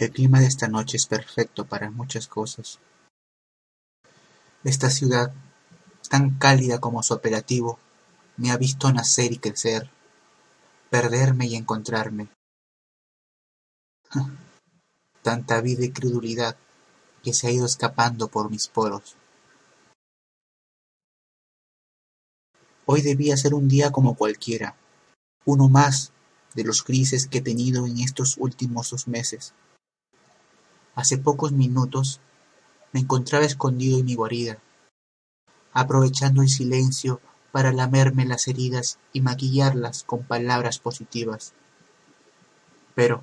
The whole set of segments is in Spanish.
El clima de esta noche es perfecto para muchas cosas. Esta ciudad, tan cálida como su apelativo, me ha visto nacer y crecer, perderme y encontrarme. Tanta vida y credulidad que se ha ido escapando por mis poros. Hoy debía ser un día como cualquiera, uno más de los grises que he tenido en estos últimos dos meses. Hace pocos minutos me encontraba escondido en mi guarida, aprovechando el silencio para lamerme las heridas y maquillarlas con palabras positivas. Pero,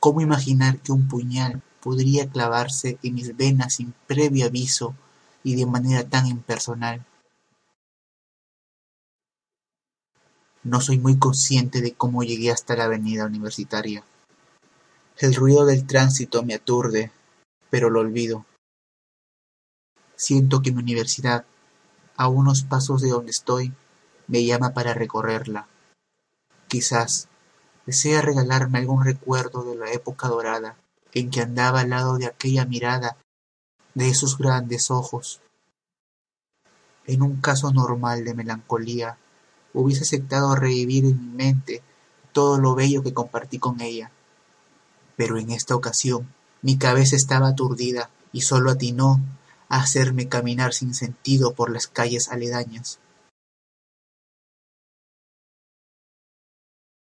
¿cómo imaginar que un puñal podría clavarse en mis venas sin previo aviso y de manera tan impersonal? No soy muy consciente de cómo llegué hasta la avenida Universitaria. El ruido del tránsito me aturde, pero lo olvido. Siento que mi universidad, a unos pasos de donde estoy, me llama para recorrerla. Quizás desea regalarme algún recuerdo de la época dorada en que andaba al lado de aquella mirada, de esos grandes ojos. En un caso normal de melancolía, hubiese aceptado revivir en mi mente todo lo bello que compartí con ella. Pero en esta ocasión mi cabeza estaba aturdida y solo atinó a hacerme caminar sin sentido por las calles aledañas.